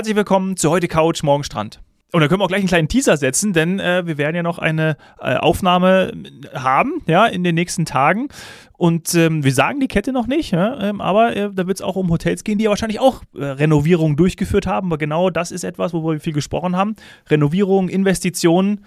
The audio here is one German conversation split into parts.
Herzlich willkommen zu heute Couch, morgen Strand. Und da können wir auch gleich einen kleinen Teaser setzen, denn äh, wir werden ja noch eine äh, Aufnahme haben, ja, in den nächsten Tagen. Und ähm, wir sagen die Kette noch nicht, ja, ähm, aber äh, da wird es auch um Hotels gehen, die ja wahrscheinlich auch äh, Renovierungen durchgeführt haben. Aber genau das ist etwas, worüber wir viel gesprochen haben. Renovierungen, Investitionen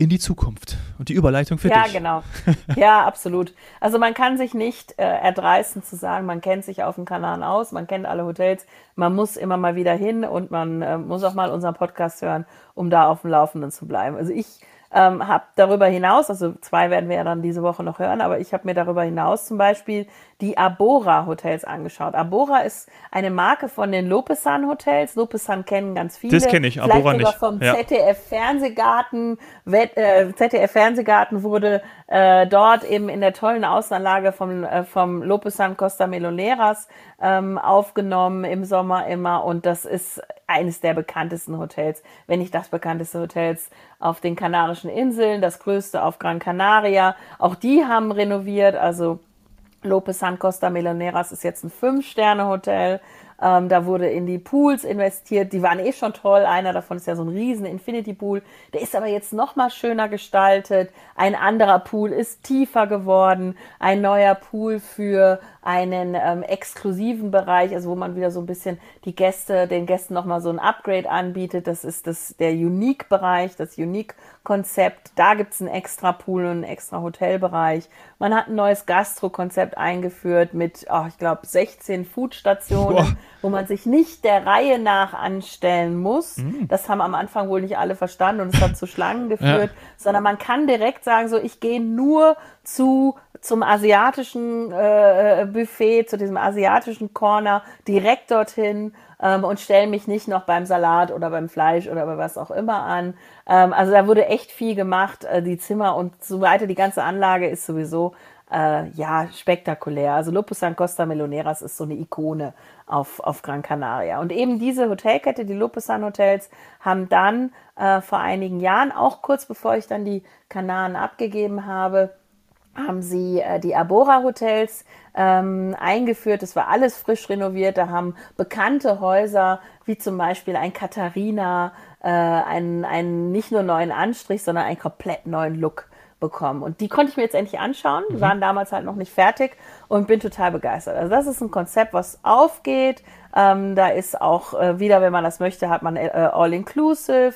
in die Zukunft. Und die Überleitung für ja, dich. Ja, genau. Ja, absolut. Also man kann sich nicht äh, erdreisten zu sagen, man kennt sich auf dem Kanal aus, man kennt alle Hotels, man muss immer mal wieder hin und man äh, muss auch mal unseren Podcast hören, um da auf dem Laufenden zu bleiben. Also ich ähm, habe darüber hinaus, also zwei werden wir ja dann diese Woche noch hören, aber ich habe mir darüber hinaus zum Beispiel die Abora Hotels angeschaut. Abora ist eine Marke von den Lopesan Hotels. Lopesan kennen ganz viele. Das kenne ich, Abora nicht. vom ja. ZDF Fernsehgarten. Äh, ZDF Fernsehgarten wurde äh, dort eben in der tollen Außenanlage vom, äh, vom Lopesan Costa Meloneras ähm, aufgenommen im Sommer immer und das ist eines der bekanntesten Hotels, wenn nicht das bekannteste Hotels auf den Kanarischen Inseln, das größte auf Gran Canaria. Auch die haben renoviert, also Lopez San Costa Meloneras ist jetzt ein Fünf-Sterne-Hotel. Ähm, da wurde in die Pools investiert. Die waren eh schon toll. Einer davon ist ja so ein riesen Infinity Pool. Der ist aber jetzt noch mal schöner gestaltet. Ein anderer Pool ist tiefer geworden. Ein neuer Pool für einen ähm, exklusiven Bereich, also wo man wieder so ein bisschen die Gäste, den Gästen noch mal so ein Upgrade anbietet. Das ist das, der Unique-Bereich, das Unique-Konzept. Da gibt's einen extra Pool und einen extra Hotelbereich. Man hat ein neues Gastro-Konzept eingeführt mit, oh, ich glaube, 16 Foodstationen wo man sich nicht der Reihe nach anstellen muss. Mhm. Das haben am Anfang wohl nicht alle verstanden und es hat zu Schlangen geführt, ja. sondern man kann direkt sagen, so ich gehe nur zu zum asiatischen äh, Buffet, zu diesem asiatischen Corner, direkt dorthin ähm, und stelle mich nicht noch beim Salat oder beim Fleisch oder bei was auch immer an. Ähm, also da wurde echt viel gemacht. Äh, die Zimmer und so weiter, die ganze Anlage ist sowieso äh, ja spektakulär. Also Lupus San Costa Meloneras ist so eine Ikone auf, auf Gran Canaria. Und eben diese Hotelkette, die Lopesan Hotels, haben dann äh, vor einigen Jahren, auch kurz bevor ich dann die Kanaren abgegeben habe, haben sie äh, die Abora Hotels ähm, eingeführt. Das war alles frisch renoviert. Da haben bekannte Häuser wie zum Beispiel ein Katharina äh, einen, einen nicht nur neuen Anstrich, sondern einen komplett neuen Look bekommen. Und die konnte ich mir jetzt endlich anschauen. Die mhm. waren damals halt noch nicht fertig und bin total begeistert. Also das ist ein Konzept, was aufgeht. Ähm, da ist auch äh, wieder, wenn man das möchte, hat man äh, All-Inclusive.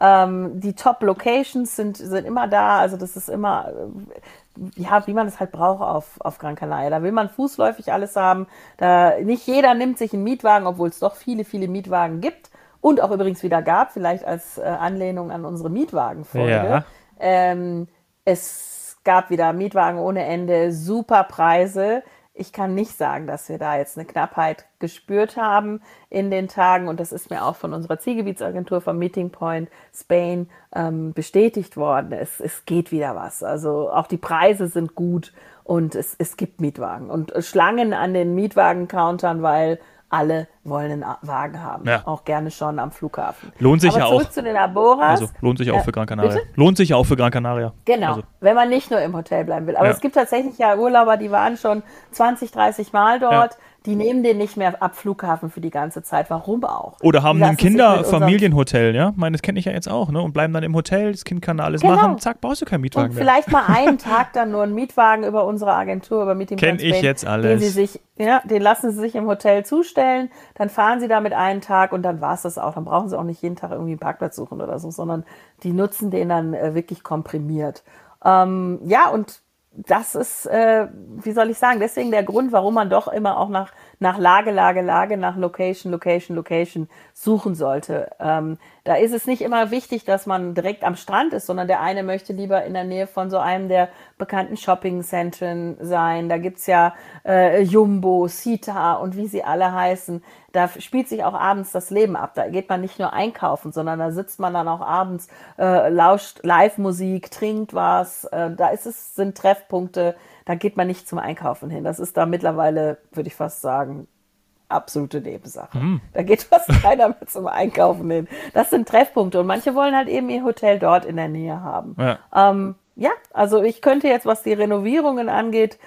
Ähm, die Top-Locations sind, sind immer da. Also das ist immer, äh, ja, wie man es halt braucht auf, auf Gran Canaria. Da will man fußläufig alles haben. Da, nicht jeder nimmt sich einen Mietwagen, obwohl es doch viele, viele Mietwagen gibt. Und auch übrigens wieder gab, vielleicht als äh, Anlehnung an unsere Mietwagenfolge. Ja. Ähm, es gab wieder Mietwagen ohne Ende, super Preise. Ich kann nicht sagen, dass wir da jetzt eine Knappheit gespürt haben in den Tagen. Und das ist mir auch von unserer Zielgebietsagentur vom Meeting Point Spain ähm, bestätigt worden. Es, es geht wieder was. Also auch die Preise sind gut und es, es gibt Mietwagen. Und Schlangen an den Mietwagen-Countern, weil alle wollen einen Wagen haben. Ja. Auch gerne schon am Flughafen. Lohnt sich Aber ja zurück auch. zu den Aboras. Also lohnt sich auch für Gran Canaria. Bitte? Lohnt sich auch für Gran Canaria. Genau. Also. Wenn man nicht nur im Hotel bleiben will. Aber ja. es gibt tatsächlich ja Urlauber, die waren schon 20, 30 Mal dort. Die nehmen den nicht mehr ab Flughafen für die ganze Zeit. Warum auch? Oder haben ein Kinderfamilienhotel, ja? Ich meine, das kenne ich ja jetzt auch, ne? Und bleiben dann im Hotel, das Kind kann da alles genau. machen, zack, brauchst du keinen Mietwagen Und mehr. vielleicht mal einen Tag dann nur einen Mietwagen über unsere Agentur, über Meeting Kenn ich jetzt alles. Den, sie sich, ja, den lassen sie sich im Hotel zustellen, dann fahren sie damit einen Tag und dann war es das auch. Dann brauchen sie auch nicht jeden Tag irgendwie einen Parkplatz suchen oder so, sondern die nutzen den dann äh, wirklich komprimiert. Ähm, ja, und das ist, äh, wie soll ich sagen, deswegen der Grund, warum man doch immer auch nach, nach Lage, Lage, Lage, nach Location, Location, Location suchen sollte. Ähm, da ist es nicht immer wichtig, dass man direkt am Strand ist, sondern der eine möchte lieber in der Nähe von so einem der bekannten Shopping-Zentren sein. Da gibt's ja äh, Jumbo, Sita und wie sie alle heißen. Da spielt sich auch abends das Leben ab. Da geht man nicht nur einkaufen, sondern da sitzt man dann auch abends, äh, lauscht Live-Musik, trinkt was. Äh, da ist es, sind Treffpunkte. Da geht man nicht zum Einkaufen hin. Das ist da mittlerweile, würde ich fast sagen, absolute Nebensache. Mhm. Da geht fast keiner mehr zum Einkaufen hin. Das sind Treffpunkte und manche wollen halt eben ihr Hotel dort in der Nähe haben. Ja, ähm, ja also ich könnte jetzt, was die Renovierungen angeht,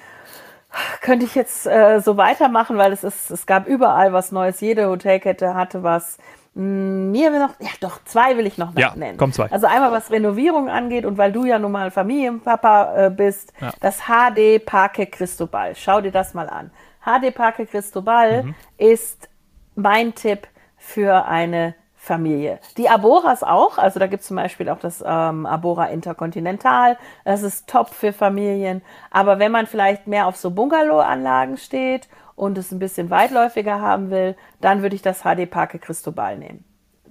könnte ich jetzt äh, so weitermachen, weil es ist, es gab überall was Neues. Jede Hotelkette hatte was. Hm, mir will noch, ja doch, zwei will ich noch ja, nennen. Komm, zwei. Also einmal was Renovierung angeht und weil du ja nun mal Familienpapa äh, bist, ja. das HD Parque Cristobal. Schau dir das mal an. HD Parque Cristobal mhm. ist mein Tipp für eine Familie. Die Aboras auch, also da gibt es zum Beispiel auch das ähm, Abora Intercontinental, das ist top für Familien. Aber wenn man vielleicht mehr auf so Bungalow-Anlagen steht und es ein bisschen weitläufiger haben will, dann würde ich das HD Parque Cristobal nehmen.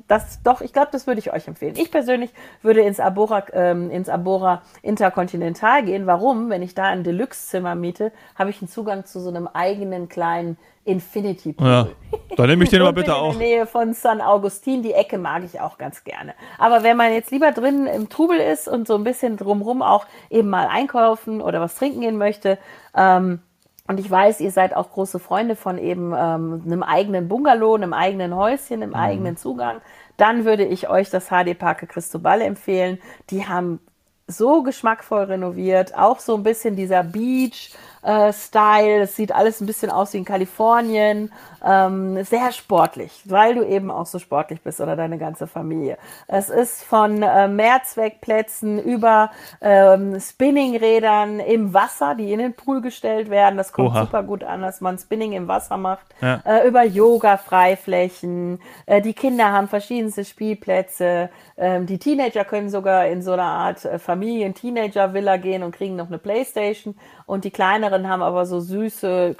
Das doch, ich glaube, das würde ich euch empfehlen. Ich persönlich würde ins Abora, ähm, ins Abora Intercontinental gehen. Warum? Wenn ich da ein Deluxe-Zimmer miete, habe ich einen Zugang zu so einem eigenen kleinen Infinity Pool. Ja, da nehme ich den aber bitte auch. In der Nähe von San Augustin, die Ecke mag ich auch ganz gerne. Aber wenn man jetzt lieber drin im Trubel ist und so ein bisschen drumrum auch eben mal einkaufen oder was trinken gehen möchte, ähm, und ich weiß, ihr seid auch große Freunde von eben ähm, einem eigenen Bungalow, einem eigenen Häuschen, einem mhm. eigenen Zugang. Dann würde ich euch das HD Parke Cristobal empfehlen. Die haben so geschmackvoll renoviert, auch so ein bisschen dieser Beach, äh, Style. Es sieht alles ein bisschen aus wie in Kalifornien. Ähm, sehr sportlich, weil du eben auch so sportlich bist oder deine ganze Familie. Es ist von äh, Mehrzweckplätzen über ähm, Spinningrädern im Wasser, die in den Pool gestellt werden. Das kommt Oha. super gut an, dass man Spinning im Wasser macht. Ja. Äh, über Yoga-Freiflächen. Äh, die Kinder haben verschiedenste Spielplätze. Ähm, die Teenager können sogar in so einer Art äh, Familien-Teenager-Villa gehen und kriegen noch eine Playstation. Und die kleineren haben aber so süße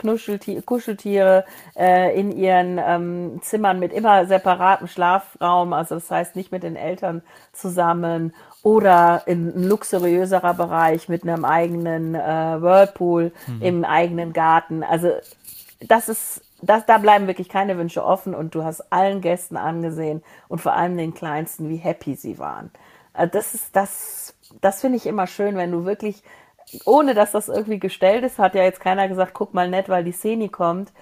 Kuscheltiere äh, in ihren ähm, Zimmern mit immer separatem Schlafraum. Also das heißt nicht mit den Eltern zusammen oder in ein luxuriöserer Bereich mit einem eigenen äh, Whirlpool mhm. im eigenen Garten. Also das ist das, da bleiben wirklich keine Wünsche offen und du hast allen Gästen angesehen und vor allem den Kleinsten, wie happy sie waren. Äh, das ist das, das finde ich immer schön, wenn du wirklich, ohne dass das irgendwie gestellt ist, hat ja jetzt keiner gesagt, guck mal nett, weil die Szene kommt.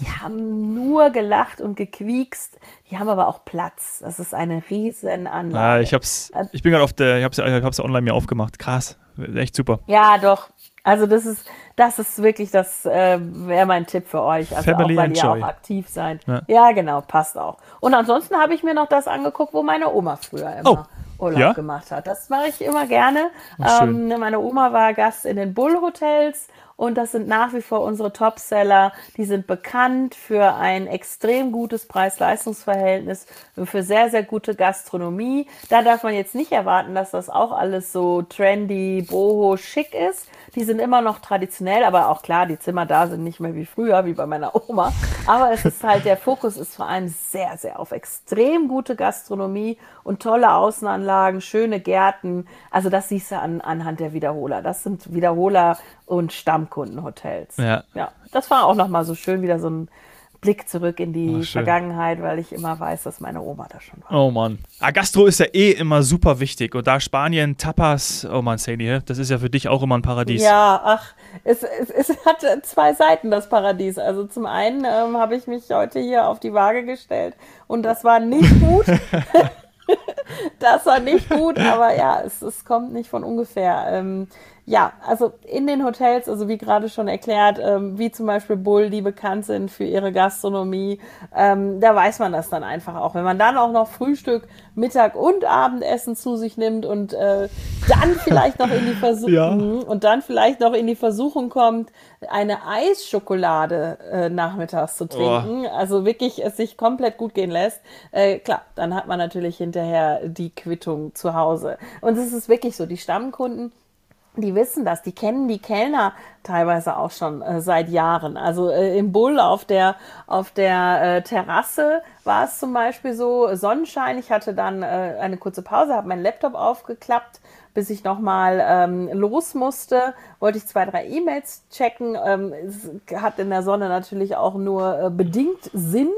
Die haben nur gelacht und gequiekst. Die haben aber auch Platz. Das ist eine riesen Anlage. Ja, ich hab's, äh, ich bin gerade auf der, ich hab's, ich hab's online mir aufgemacht. Krass. Echt super. Ja, doch. Also das ist, das ist wirklich, das äh, wäre mein Tipp für euch. Also Family auch, weil ihr auch aktiv seid. Ja. ja. genau, passt auch. Und ansonsten habe ich mir noch das angeguckt, wo meine Oma früher immer oh. Urlaub ja? gemacht hat. Das mache ich immer gerne. Ähm, meine Oma war Gast in den Bull Hotels und das sind nach wie vor unsere Topseller. Die sind bekannt für ein extrem gutes Preis-Leistungs-Verhältnis, für sehr, sehr gute Gastronomie. Da darf man jetzt nicht erwarten, dass das auch alles so trendy, boho, schick ist. Die sind immer noch traditionell, aber auch klar, die Zimmer da sind nicht mehr wie früher, wie bei meiner Oma. Aber es ist halt, der Fokus ist vor allem sehr, sehr auf extrem gute Gastronomie und tolle Außenanlagen, schöne Gärten. Also das siehst du an, anhand der Wiederholer. Das sind Wiederholer und Stammkundenhotels. Ja. ja. Das war auch nochmal so schön, wieder so ein Blick zurück in die oh, Vergangenheit, weil ich immer weiß, dass meine Oma da schon war. Oh Mann. Ah, Gastro ist ja eh immer super wichtig. Und da Spanien, Tapas, oh Mann, Sadie, das ist ja für dich auch immer ein Paradies. Ja, ach, es, es, es hat zwei Seiten, das Paradies. Also zum einen ähm, habe ich mich heute hier auf die Waage gestellt und das war nicht gut. das war nicht gut, aber ja, es, es kommt nicht von ungefähr. Ähm, ja, also in den Hotels, also wie gerade schon erklärt, ähm, wie zum Beispiel Bull, die bekannt sind für ihre Gastronomie, ähm, da weiß man das dann einfach auch. Wenn man dann auch noch Frühstück, Mittag und Abendessen zu sich nimmt und äh, dann vielleicht noch in die Versuchung ja. und dann vielleicht noch in die Versuchung kommt, eine Eisschokolade äh, nachmittags zu trinken, oh. also wirklich es sich komplett gut gehen lässt, äh, klar, dann hat man natürlich hinterher die Quittung zu Hause. Und es ist wirklich so, die Stammkunden, die wissen das, die kennen die Kellner teilweise auch schon äh, seit Jahren. Also äh, im Bull auf der auf der äh, Terrasse war es zum Beispiel so Sonnenschein. Ich hatte dann äh, eine kurze Pause, habe meinen Laptop aufgeklappt, bis ich nochmal ähm, los musste. Wollte ich zwei drei E-Mails checken. Ähm, es hat in der Sonne natürlich auch nur äh, bedingt Sinn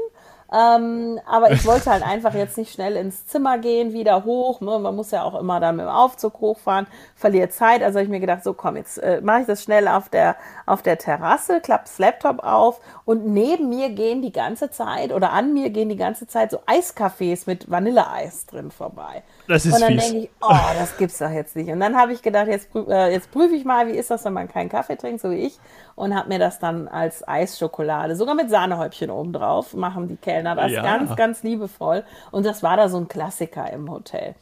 ähm, aber ich wollte halt einfach jetzt nicht schnell ins Zimmer gehen, wieder hoch. Ne? Man muss ja auch immer dann mit dem Aufzug hochfahren, verliert Zeit. Also habe ich mir gedacht, so komm, jetzt äh, mache ich das schnell auf der, auf der Terrasse, klappe das Laptop auf und neben mir gehen die ganze Zeit oder an mir gehen die ganze Zeit so Eiscafés mit Vanilleeis drin vorbei. Das ist und dann denke ich, oh, das gibt's doch jetzt nicht. Und dann habe ich gedacht, jetzt, äh, jetzt prüfe ich mal, wie ist das, wenn man keinen Kaffee trinkt, so wie ich, und habe mir das dann als Eisschokolade, sogar mit Sahnehäubchen obendrauf, machen die Kellner Kellner, das ja. ganz, ganz liebevoll. Und das war da so ein Klassiker im Hotel.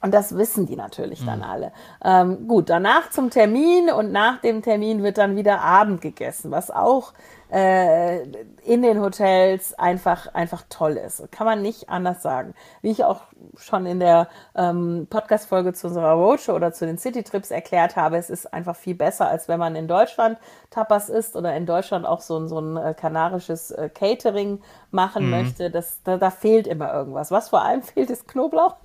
Und das wissen die natürlich dann mhm. alle. Ähm, gut, danach zum Termin und nach dem Termin wird dann wieder Abend gegessen, was auch äh, in den Hotels einfach, einfach toll ist. Kann man nicht anders sagen. Wie ich auch schon in der ähm, Podcast-Folge zu unserer Roadshow oder zu den City-Trips erklärt habe, es ist einfach viel besser, als wenn man in Deutschland Tapas isst oder in Deutschland auch so, ein so ein äh, kanarisches äh, Catering machen mhm. möchte. Das, da, da, fehlt immer irgendwas. Was vor allem fehlt, ist Knoblauch.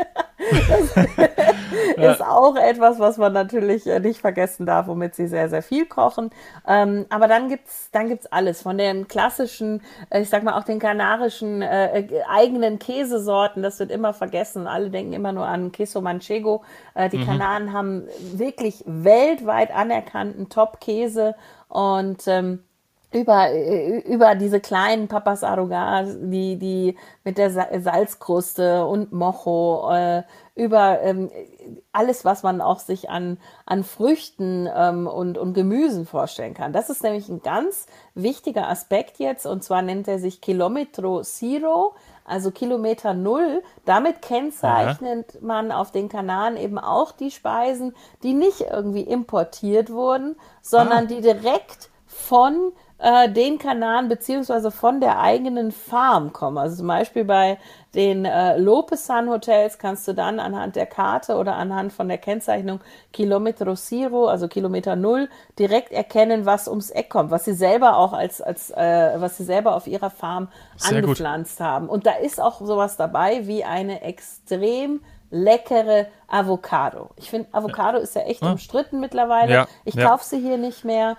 Das ist auch etwas, was man natürlich äh, nicht vergessen darf, womit sie sehr, sehr viel kochen. Ähm, aber dann gibt's dann gibt's alles. Von den klassischen, äh, ich sag mal auch den kanarischen äh, eigenen Käsesorten, das wird immer vergessen. Alle denken immer nur an Queso Manchego. Äh, die mhm. Kanaren haben wirklich weltweit anerkannten Top-Käse und ähm, über, über diese kleinen Papas Arrugas, die, die mit der Salzkruste und Mocho, äh, über ähm, alles, was man auch sich an, an Früchten ähm, und, und Gemüsen vorstellen kann. Das ist nämlich ein ganz wichtiger Aspekt jetzt und zwar nennt er sich Kilometro Zero, also Kilometer Null. Damit kennzeichnet Aha. man auf den Kanaren eben auch die Speisen, die nicht irgendwie importiert wurden, sondern ah. die direkt von äh, den Kanaren beziehungsweise von der eigenen Farm kommen. Also zum Beispiel bei den äh, Lopesan Hotels kannst du dann anhand der Karte oder anhand von der Kennzeichnung Kilometro Zero, also Kilometer Null, direkt erkennen, was ums Eck kommt, was sie selber auch als, als äh, was sie selber auf ihrer Farm Sehr angepflanzt gut. haben. Und da ist auch sowas dabei wie eine extrem leckere Avocado. Ich finde, Avocado ist ja echt ja. umstritten mittlerweile. Ja. Ich ja. kaufe sie hier nicht mehr.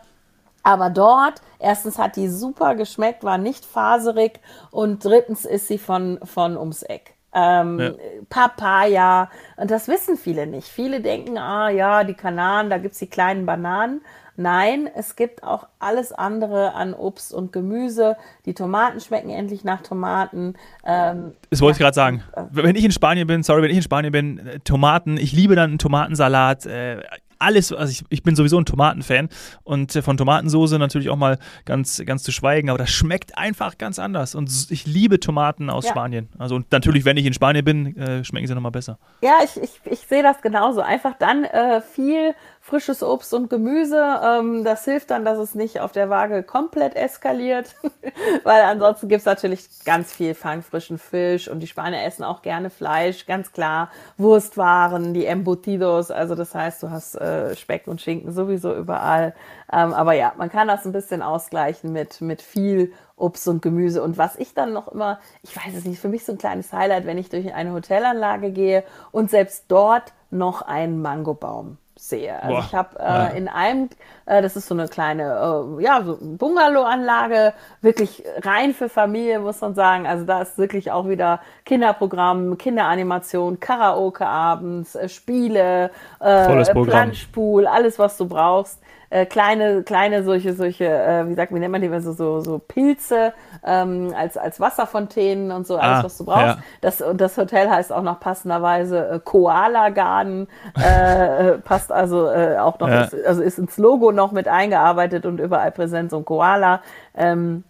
Aber dort, erstens hat die super geschmeckt, war nicht faserig und drittens ist sie von, von ums Eck. Ähm, ja. Papaya, und das wissen viele nicht. Viele denken, ah ja, die Kanaren, da gibt's die kleinen Bananen. Nein, es gibt auch alles andere an Obst und Gemüse. Die Tomaten schmecken endlich nach Tomaten. Ähm, das wollte ich gerade sagen. Äh, wenn ich in Spanien bin, sorry, wenn ich in Spanien bin, äh, Tomaten, ich liebe dann einen Tomatensalat. Äh, alles, also ich, ich bin sowieso ein Tomatenfan und äh, von Tomatensoße natürlich auch mal ganz, ganz zu schweigen, aber das schmeckt einfach ganz anders und ich liebe Tomaten aus ja. Spanien. Also und natürlich, wenn ich in Spanien bin, äh, schmecken sie nochmal besser. Ja, ich, ich, ich sehe das genauso. Einfach dann äh, viel frisches Obst und Gemüse. Ähm, das hilft dann, dass es nicht auf der Waage komplett eskaliert, weil ansonsten gibt es natürlich ganz viel fangfrischen Fisch und die Spanier essen auch gerne Fleisch, ganz klar. Wurstwaren, die Embutidos, also das heißt, du hast äh, Speck und Schinken sowieso überall. Ähm, aber ja, man kann das ein bisschen ausgleichen mit, mit viel Obst und Gemüse. Und was ich dann noch immer, ich weiß es nicht, für mich so ein kleines Highlight, wenn ich durch eine Hotelanlage gehe und selbst dort noch einen Mangobaum sehe. Also Boah. ich habe äh, ja. in einem, äh, das ist so eine kleine, äh, ja, so Bungalow-Anlage, wirklich rein für Familie, muss man sagen. Also da ist wirklich auch wieder Kinderprogramm, Kinderanimation, Karaoke abends, äh, Spiele, äh, Planschpool, alles, was du brauchst äh, kleine, kleine solche, solche, äh, wie sagt, wie nennt man die, so, so, so Pilze ähm, als, als Wasserfontänen und so, alles, ah, was du brauchst. Ja. Das, und das Hotel heißt auch noch passenderweise äh, Koala Garden, äh, äh, passt also äh, auch noch, ja. ist, also ist ins Logo noch mit eingearbeitet und überall präsent so ein Koala. Ähm,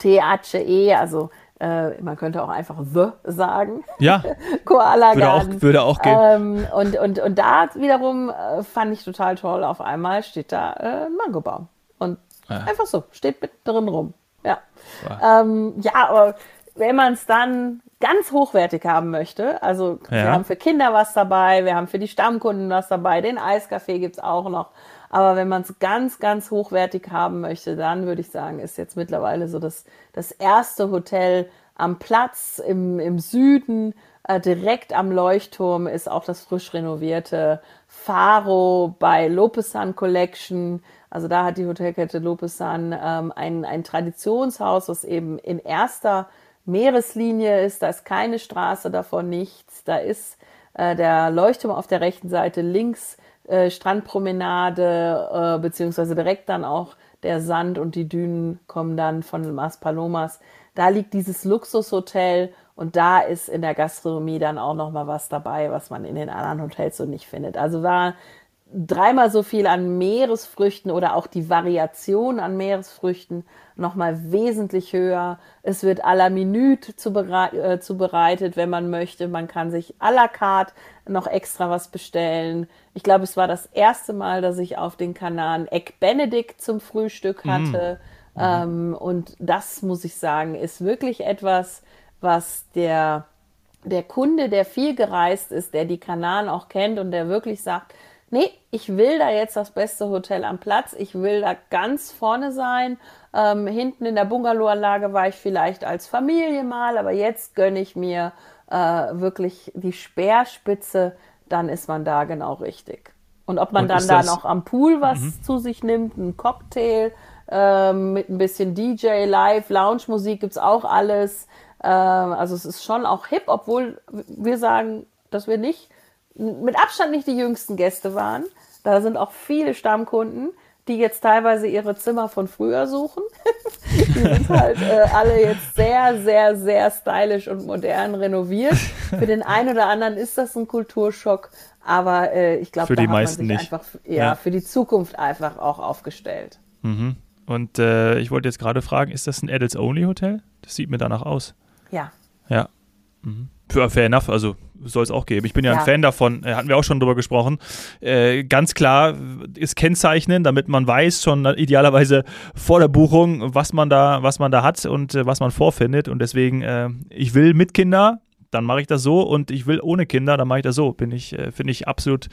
T-H-E, also äh, man könnte auch einfach The sagen. Ja. Koala würde auch, würde auch gehen. Ähm, und, und, und da wiederum äh, fand ich total toll. Auf einmal steht da äh, ein Mangobaum. Und ja. einfach so, steht mit drin rum. Ja. Ähm, ja, aber wenn man es dann ganz hochwertig haben möchte, also ja. wir haben für Kinder was dabei, wir haben für die Stammkunden was dabei, den Eiskaffee gibt's auch noch. Aber wenn man es ganz, ganz hochwertig haben möchte, dann würde ich sagen, ist jetzt mittlerweile so das, das erste Hotel am Platz im, im Süden, äh, direkt am Leuchtturm, ist auch das frisch renovierte Faro bei Lopesan Collection. Also da hat die Hotelkette Lopesan ähm, ein, ein Traditionshaus, was eben in erster Meereslinie ist. Da ist keine Straße davon, nichts. Da ist äh, der Leuchtturm auf der rechten Seite links äh, Strandpromenade, äh, beziehungsweise direkt dann auch der Sand und die Dünen kommen dann von Mas Palomas. Da liegt dieses Luxushotel und da ist in der Gastronomie dann auch noch mal was dabei, was man in den anderen Hotels so nicht findet. Also war dreimal so viel an Meeresfrüchten oder auch die Variation an Meeresfrüchten nochmal wesentlich höher. Es wird à la Minute äh, zubereitet, wenn man möchte. Man kann sich à la carte noch extra was bestellen. Ich glaube, es war das erste Mal, dass ich auf den Kanaren Egg Benedict zum Frühstück mm. hatte. Mhm. Ähm, und das, muss ich sagen, ist wirklich etwas, was der, der Kunde, der viel gereist ist, der die Kanaren auch kennt und der wirklich sagt, nee, ich will da jetzt das beste Hotel am Platz, ich will da ganz vorne sein. Ähm, hinten in der Bungalowanlage war ich vielleicht als Familie mal, aber jetzt gönne ich mir äh, wirklich die Speerspitze, dann ist man da genau richtig. Und ob man Und dann da noch am Pool was mhm. zu sich nimmt, ein Cocktail ähm, mit ein bisschen DJ, Live, Lounge-Musik gibt's auch alles. Ähm, also es ist schon auch hip, obwohl wir sagen, dass wir nicht mit Abstand nicht die jüngsten Gäste waren. Da sind auch viele Stammkunden, die jetzt teilweise ihre Zimmer von früher suchen. die sind halt äh, alle jetzt sehr, sehr, sehr stylisch und modern renoviert. Für den einen oder anderen ist das ein Kulturschock, aber äh, ich glaube, da die hat man sich nicht. einfach ja, ja, für die Zukunft einfach auch aufgestellt. Mhm. Und äh, ich wollte jetzt gerade fragen, ist das ein Adults-Only-Hotel? Das sieht mir danach aus. Ja. Ja. Mhm. Fair enough, also soll es auch geben. Ich bin ja, ja, ein Fan davon, äh, hatten wir auch schon drüber gesprochen. Äh, ganz klar ist kennzeichnen, damit man weiß, schon idealerweise vor der Buchung, was man da, was man da hat und äh, was man vorfindet. Und deswegen, äh, ich will mit Kinder, dann mache ich das so und ich will ohne Kinder, dann mache ich das so. Bin ich, äh, finde ich absolut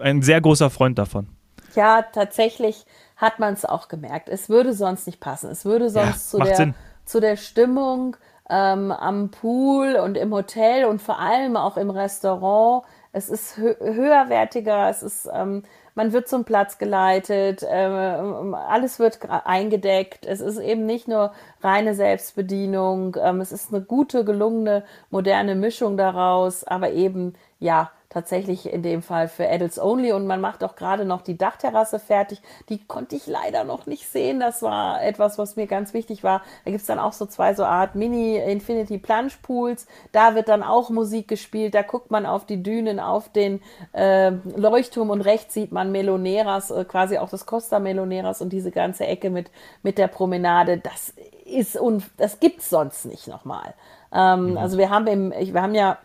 ein sehr großer Freund davon. Ja, tatsächlich hat man es auch gemerkt. Es würde sonst nicht passen. Es würde sonst ja, zu, der, zu der Stimmung ähm, am Pool und im Hotel und vor allem auch im Restaurant. Es ist hö höherwertiger, es ist, ähm, man wird zum Platz geleitet, äh, alles wird eingedeckt. Es ist eben nicht nur reine Selbstbedienung, ähm, es ist eine gute, gelungene, moderne Mischung daraus, aber eben, ja, tatsächlich in dem Fall für Adults Only und man macht auch gerade noch die Dachterrasse fertig. Die konnte ich leider noch nicht sehen. Das war etwas, was mir ganz wichtig war. Da gibt's dann auch so zwei so Art Mini-Infinity Plunge Pools. Da wird dann auch Musik gespielt. Da guckt man auf die Dünen, auf den äh, Leuchtturm und rechts sieht man Meloneras, äh, quasi auch das Costa Meloneras und diese ganze Ecke mit, mit der Promenade. Das ist und das gibt's sonst nicht nochmal. Ähm, mhm. Also wir haben im, wir haben ja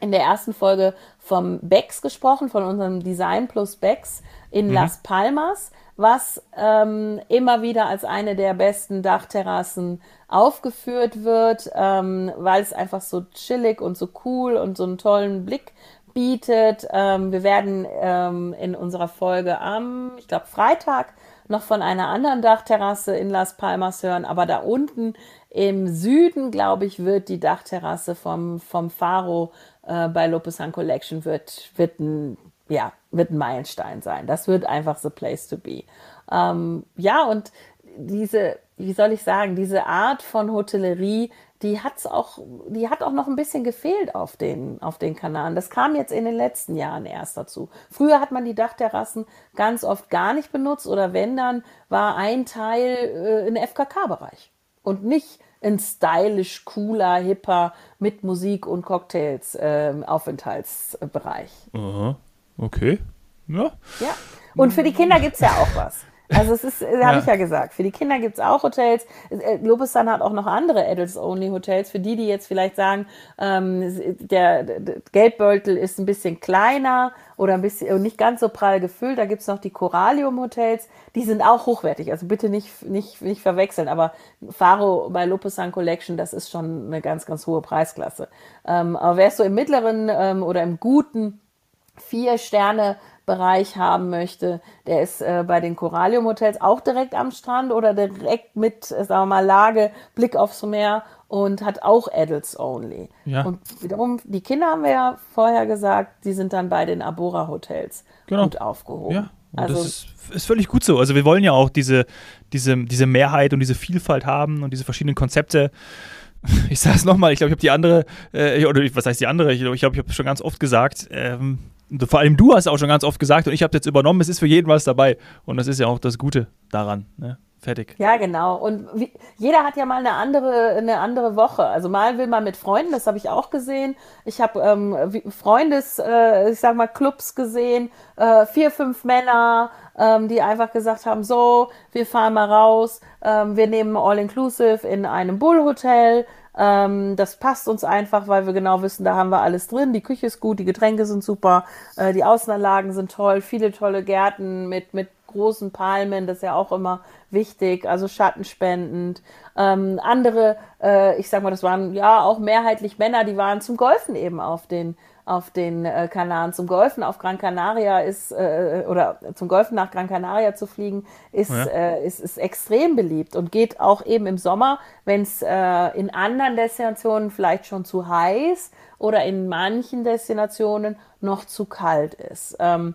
in der ersten Folge vom Becks gesprochen, von unserem Design Plus Becks in mhm. Las Palmas, was ähm, immer wieder als eine der besten Dachterrassen aufgeführt wird, ähm, weil es einfach so chillig und so cool und so einen tollen Blick bietet. Ähm, wir werden ähm, in unserer Folge am, ich glaube, Freitag noch von einer anderen Dachterrasse in Las Palmas hören, aber da unten im Süden, glaube ich, wird die Dachterrasse vom, vom Faro äh, bei Lopesan Collection wird, wird ein, ja, wird ein Meilenstein sein. Das wird einfach the place to be. Ähm, ja, und diese, wie soll ich sagen, diese Art von Hotellerie, die hat's auch, die hat auch noch ein bisschen gefehlt auf den, auf den Kanaren. Das kam jetzt in den letzten Jahren erst dazu. Früher hat man die Dachterrassen ganz oft gar nicht benutzt oder wenn dann war ein Teil äh, in FKK-Bereich und nicht ein stylisch, cooler, hipper mit Musik und Cocktails äh, Aufenthaltsbereich. Aha, okay. Ja. ja. Und für die Kinder gibt es ja auch was. Also es ist, äh, habe ich ja gesagt, für die Kinder gibt's auch Hotels. Äh, Lobestan hat auch noch andere Adults-Only-Hotels. Für die, die jetzt vielleicht sagen, ähm, der, der Geldbeutel ist ein bisschen kleiner oder ein bisschen nicht ganz so prall gefüllt, da gibt's noch die Coralium-Hotels. Die sind auch hochwertig, also bitte nicht, nicht, nicht verwechseln. Aber Faro bei Lopesan Collection, das ist schon eine ganz, ganz hohe Preisklasse. Ähm, aber wärst du im mittleren ähm, oder im guten vier Sterne Bereich haben möchte, der ist äh, bei den Coralium Hotels auch direkt am Strand oder direkt mit, äh, sagen wir mal, Lage, Blick aufs Meer und hat auch Adults Only. Ja. Und wiederum, die Kinder haben wir ja vorher gesagt, die sind dann bei den Abora Hotels genau. gut aufgehoben. Ja. Und also, das ist, ist, völlig gut so. Also wir wollen ja auch diese, diese, diese Mehrheit und diese Vielfalt haben und diese verschiedenen Konzepte. Ich sage es nochmal, ich glaube, ich habe die andere, äh, oder was heißt die andere? Ich glaube, ich, glaub, ich habe schon ganz oft gesagt, ähm, vor allem du hast auch schon ganz oft gesagt und ich habe jetzt übernommen, es ist für jeden was dabei. Und das ist ja auch das Gute daran. Ne? Fertig. Ja, genau. Und wie, jeder hat ja mal eine andere, eine andere Woche. Also mal will man mit Freunden, das habe ich auch gesehen. Ich habe ähm, Freundes, äh, ich sag mal, Clubs gesehen, äh, vier, fünf Männer, ähm, die einfach gesagt haben, so, wir fahren mal raus, ähm, wir nehmen All-Inclusive in einem Bull-Hotel, ähm, das passt uns einfach, weil wir genau wissen, da haben wir alles drin. Die Küche ist gut, die Getränke sind super, äh, die Außenanlagen sind toll, viele tolle Gärten mit, mit großen Palmen, das ist ja auch immer wichtig, also schattenspendend. Ähm, andere, äh, ich sag mal, das waren ja auch mehrheitlich Männer, die waren zum Golfen eben auf den auf den äh, Kanaren. Zum Golfen auf Gran Canaria ist, äh, oder zum Golfen nach Gran Canaria zu fliegen, ist, ja. äh, ist, ist extrem beliebt und geht auch eben im Sommer, wenn es äh, in anderen Destinationen vielleicht schon zu heiß oder in manchen Destinationen noch zu kalt ist. Ähm,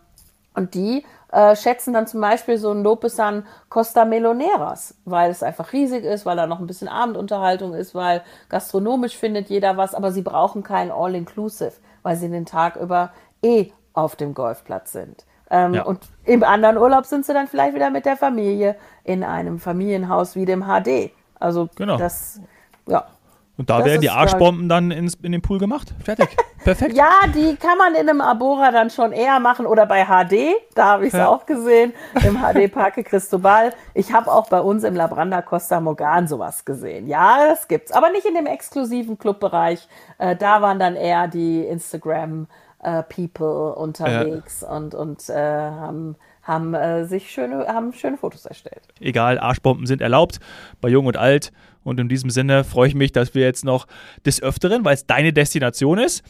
und die äh, schätzen dann zum Beispiel so ein Lopesan Costa Meloneras, weil es einfach riesig ist, weil da noch ein bisschen Abendunterhaltung ist, weil gastronomisch findet jeder was, aber sie brauchen kein All-Inclusive, weil sie den Tag über eh auf dem Golfplatz sind. Ähm, ja. Und im anderen Urlaub sind sie dann vielleicht wieder mit der Familie in einem Familienhaus wie dem HD. Also genau. das, ja. Und da das werden die Arschbomben dann ins, in den Pool gemacht. Fertig. Perfekt. ja, die kann man in einem Abora dann schon eher machen oder bei HD. Da habe ich es ja. auch gesehen. Im HD Parque Cristobal. Ich habe auch bei uns im Labranda Costa Morgan sowas gesehen. Ja, das gibt's. Aber nicht in dem exklusiven Clubbereich. Äh, da waren dann eher die Instagram äh, People unterwegs ja. und, und äh, haben haben äh, sich schöne, haben schöne Fotos erstellt. Egal, Arschbomben sind erlaubt, bei Jung und Alt. Und in diesem Sinne freue ich mich, dass wir jetzt noch des Öfteren, weil es deine Destination ist,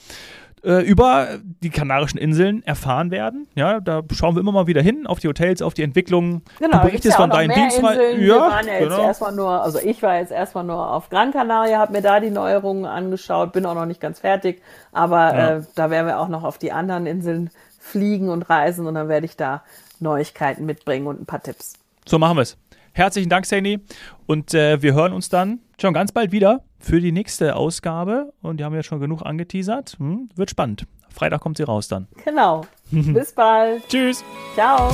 äh, über die Kanarischen Inseln erfahren werden. Ja, da schauen wir immer mal wieder hin auf die Hotels, auf die Entwicklung. Genau, du berichtest ja von deinen Dienstreisen. Ja, wir waren ja genau. jetzt erstmal nur, also ich war jetzt erstmal nur auf Gran Canaria, habe mir da die Neuerungen angeschaut, bin auch noch nicht ganz fertig, aber ja. äh, da werden wir auch noch auf die anderen Inseln fliegen und reisen und dann werde ich da Neuigkeiten mitbringen und ein paar Tipps. So machen wir es. Herzlichen Dank, Sani. Und äh, wir hören uns dann schon ganz bald wieder für die nächste Ausgabe. Und die haben wir schon genug angeteasert. Hm, wird spannend. Freitag kommt sie raus dann. Genau. Bis bald. Tschüss. Ciao.